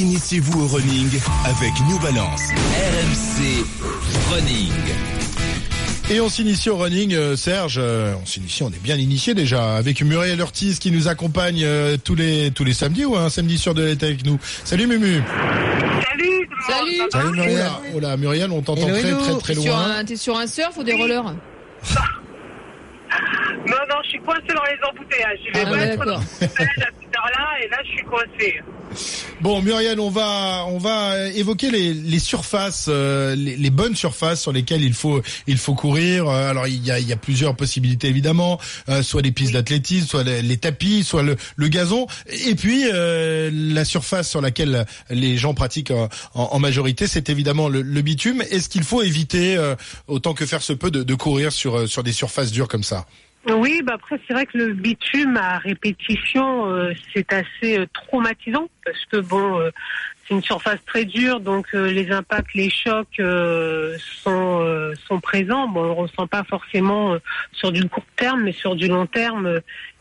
Initiez-vous au running avec New Balance. RMC Running. Et on s'initie au running, euh, Serge. euh, on s'initie, on est bien initié déjà avec Muriel Ortiz qui nous accompagne euh, tous les tous les samedis ou un samedi sur de l'été avec nous. Salut Mumu. Salut Salut. ça va Oh là, oh là, Muriel, on t'entend très très très T'es sur loin. un- T'es sur un surf ou des rollers Non, non, je suis coincé dans les embouteillages. Je vais Ah, pas être dans l'embouteillage à cette heure-là et là, je suis coincé. Bon Muriel, on va on va évoquer les, les surfaces, euh, les, les bonnes surfaces sur lesquelles il faut il faut courir. Euh, Alors il y a, il y a plusieurs possibilités évidemment, euh, soit les pistes d'athlétisme, soit les, tapis, soit le, le gazon, et puis euh, la surface sur laquelle les gens pratiquent en, en- en majorité, c'est évidemment le, le bitume. Est-ce qu'il faut éviter euh, autant que faire se peut de, de courir sur euh, sur des surfaces dures comme ça? Oui, bah après, c'est vrai que le bitume à répétition, euh, c'est assez euh, traumatisant parce que bon, euh, c'est une surface très dure, donc euh, les impacts, les chocs euh, sont euh, sont présents. Bon, on le ressent pas forcément sur du court terme, mais sur du long terme,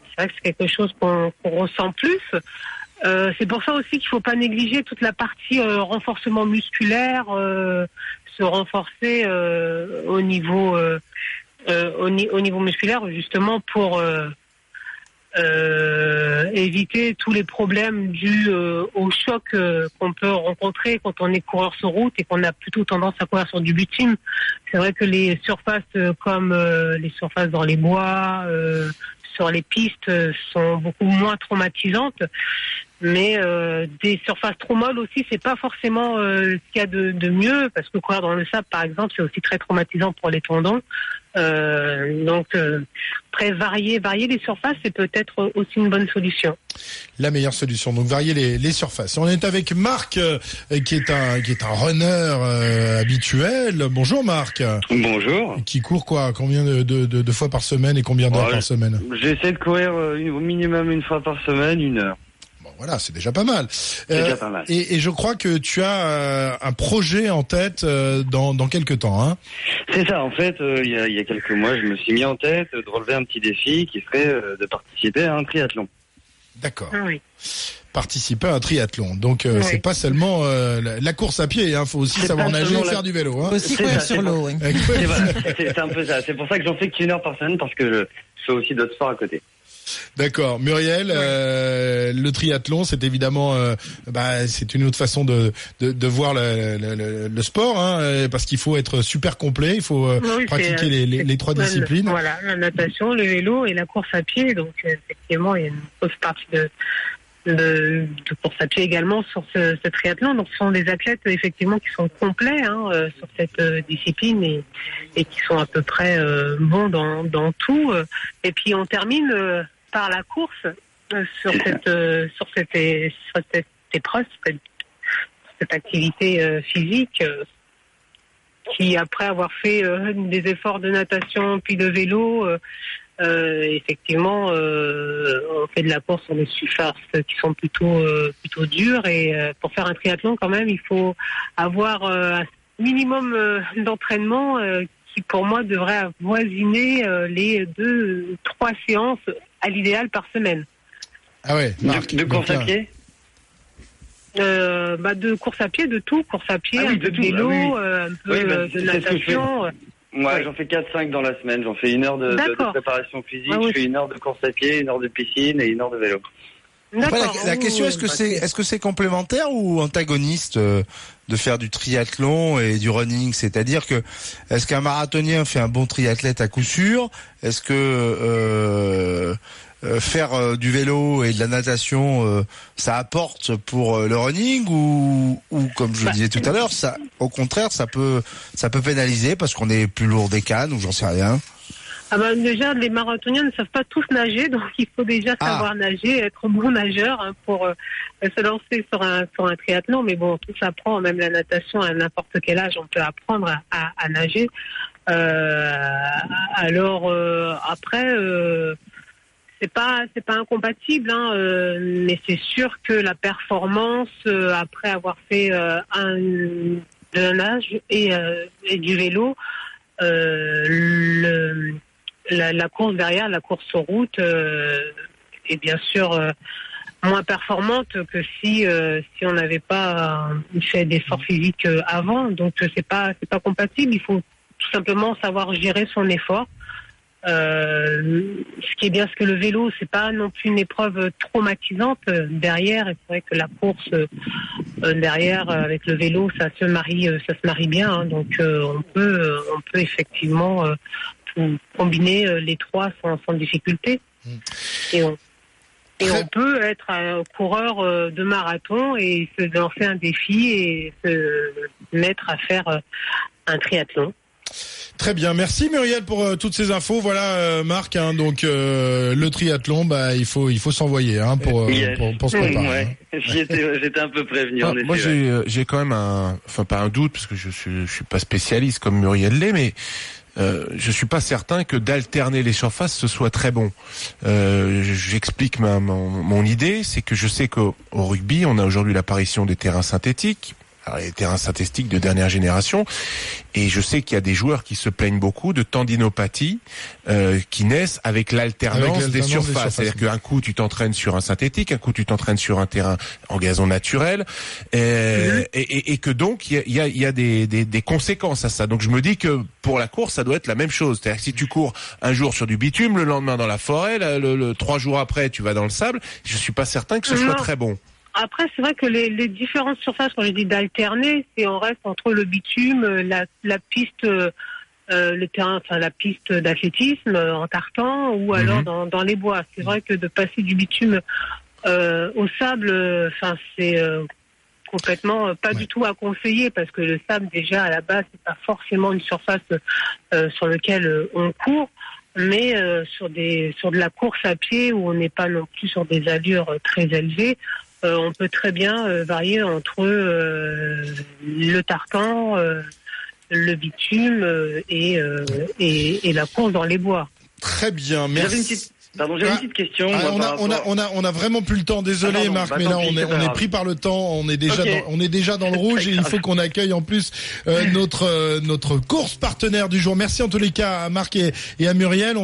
c'est vrai que c'est quelque chose qu'on ressent plus. C'est pour ça aussi qu'il faut pas négliger toute la partie renforcement musculaire, se renforcer au niveau au, ni- au niveau musculaire justement pour euh, euh, éviter tous les problèmes dus euh, au choc euh, qu'on peut rencontrer quand on est coureur sur route et qu'on a plutôt tendance à courir sur du bitume. C'est vrai que les surfaces euh, comme euh, les surfaces dans les bois, euh, sur les pistes euh, sont beaucoup moins traumatisantes. Mais euh, des surfaces trop molles aussi, c'est pas forcément euh, ce qu'il y a de, de mieux, parce que courir dans le sable, par exemple, c'est aussi très traumatisant pour les tendons. Euh, donc, euh, après, varier, varier les surfaces, c'est peut-être aussi une bonne solution. la meilleure solution. Donc varier les, les surfaces. On est avec Marc, euh, qui est un qui est un runner euh, habituel. Bonjour Marc. Bonjour. Qui court quoi Combien de, de, de, de fois par semaine et combien d'heures Ouais. par semaine? J'essaie de courir euh, une- au minimum une fois par semaine, une heure. Voilà, c'est déjà pas mal. Euh, déjà pas mal. Et, et je crois que tu as euh, un projet en tête euh, dans dans quelques temps. Hein C'est ça, en fait, euh, il y, a, il y a quelques mois, je me suis mis en tête de relever un petit défi qui serait euh, de participer à un triathlon. D'accord. Ah oui. Participer à un triathlon. Donc euh, Oui. c'est pas seulement euh, la, la course à pied. Il faut aussi savoir nager et la- faire du vélo. Hein. Aussi C'est courir ça, sur l'eau, oui. Et voilà, c'est un peu ça. C'est pour ça que j'en fais qu'une heure par semaine parce que je fais aussi d'autres sports à côté. D'accord, Muriel, euh, le triathlon, c'est évidemment, euh, bah, c'est une autre façon de de, de voir le, le, le- le sport, hein, euh, parce qu'il faut être super complet, il faut Oui, pratiquer les, les, c'est- les trois disciplines. Voilà, la natation, le vélo et la course à pied. Donc, effectivement, il y a une grosse partie de, de, de course à pied également sur ce, ce triathlon. Donc, ce sont des athlètes, effectivement, qui sont complets hein, euh, sur cette euh, discipline et, et qui sont à peu près euh, bons dans, dans tout. Et puis, on termine par la course euh, sur, cette, euh, sur, cette, sur cette épreuve, cette, cette activité euh, physique. euh, qui après avoir fait euh, des efforts de natation puis de vélo, euh, euh, effectivement, euh, on fait de la course sur des surfaces qui sont plutôt euh, plutôt dures et euh, pour faire un triathlon quand même, il faut avoir euh, un minimum euh, d'entraînement euh, qui pour moi devrait avoisiner euh, les deux trois séances à l'idéal par semaine. Ah ouais, Marc. de, de course à pied Euh, bah de course à pied, de tout, course à pied, Ah oui, de de vélo, ah oui, oui. euh, un peu Oui, bah, euh, de natation. Moi, Ouais. j'en fais 4-5 dans la semaine. J'en fais une heure de, de- de préparation physique, Ah oui. je fais une heure de course à pied, une heure de piscine et une heure de vélo. Après, la, D'accord. la Oui, question est-ce que bah, c'est est-ce que c'est complémentaire ou antagoniste euh, de faire du triathlon et du running? C'est-à-dire que est-ce qu'un marathonien fait un bon triathlète à coup sûr? Est-ce que euh, faire euh, du vélo et de la natation euh, ça apporte pour euh, le running ou ou comme je le Bah, disais tout à l'heure ça au contraire ça peut ça peut pénaliser parce qu'on est plus lourd des cannes ou j'en sais rien. Ah bah déjà, les marathoniens ne savent pas tous nager, donc il faut déjà Ah. savoir nager, être bon nageur hein, pour euh, se lancer sur un sur un triathlon. Mais bon, tout s'apprend, même la natation à n'importe quel âge, on peut apprendre à, à- à nager. Euh, alors euh, après, c'est pas c'est pas incompatible, hein, euh, mais c'est sûr que la performance euh, après avoir fait euh, un de nage et, du vélo, la, course derrière, la course sur route, est bien sûr moins performante que si si on n'avait pas fait d'efforts physiques avant. Donc c'est pas c'est pas compatible. Il faut tout simplement savoir gérer son effort. Euh, ce qui est bien, c'est que le vélo, c'est pas non plus une épreuve traumatisante euh, derrière. Et c'est vrai que la course euh, derrière avec le vélo, ça se marie, ça se marie bien. hein. donc euh, on peut, on peut effectivement combiner les trois sans, sans difficulté. Et on et on peut être un coureur de marathon et se lancer un défi et se mettre à faire un triathlon. Très bien, merci Muriel pour euh, toutes ces infos. Voilà euh, Marc, hein, donc euh, le triathlon, bah il faut il faut s'envoyer hein, pour, euh, Yes. pour pour se préparer. Ouais, étais- j'étais un peu prévenu. Ah, en effet, moi, j'ai euh, j'ai quand même un, enfin pas un doute parce que je suis je suis pas spécialiste comme Muriel l'est, mais euh, je suis pas certain que d'alterner les surfaces ce soit très bon. Euh, J'explique ma mon, mon idée, c'est que je sais qu'au au rugby, on a aujourd'hui l'apparition des terrains synthétiques. Alors, les terrains synthétiques de dernière génération, et je sais qu'il y a des joueurs qui se plaignent beaucoup de tendinopathie euh, qui naissent avec l'alternance des surfaces. surfaces. C'est-à-dire qu'un coup tu t'entraînes sur un synthétique, un coup tu t'entraînes sur un terrain en gazon naturel, euh, et, et- et que donc il y a, il y a- il y a des, des- des conséquences à ça. Donc je me dis que pour la course ça doit être la même chose. C'est-à-dire que si tu cours un jour sur du bitume, le lendemain dans la forêt, le, le- le- trois jours après tu vas dans le sable, je suis pas certain que ce soit très bon. Après, c'est vrai que les, les différentes surfaces, quand je dis d'alterner, c'est on reste entre le bitume, euh, la, la piste, euh, euh, le terrain, enfin la piste d'athlétisme euh, en tartan, ou alors Mhm. dans, dans les bois. C'est vrai que de passer du bitume euh, au sable, enfin c'est euh, complètement pas Ouais. du tout à conseiller parce que le sable déjà à la base c'est pas forcément une surface euh, sur laquelle on court mais euh, sur des sur de la course à pied où on n'est pas non plus sur des allures très élevées euh, on peut très bien euh, varier entre euh, le tartan euh, le bitume euh, et, euh, et et la course dans les bois Très bien, une merci. pardon, j'avais Ah, une petite question. Ah, on, a, on, a, rapport- on, a, on a vraiment plus le temps, désolé Ah, Marc, bah, mais là on est, on pris par le temps, on est déjà, dans, on est déjà dans le rouge et il faut qu'on accueille en plus euh, notre, euh, notre course partenaire du jour. Merci en tous les cas à Marc et, et à Muriel. On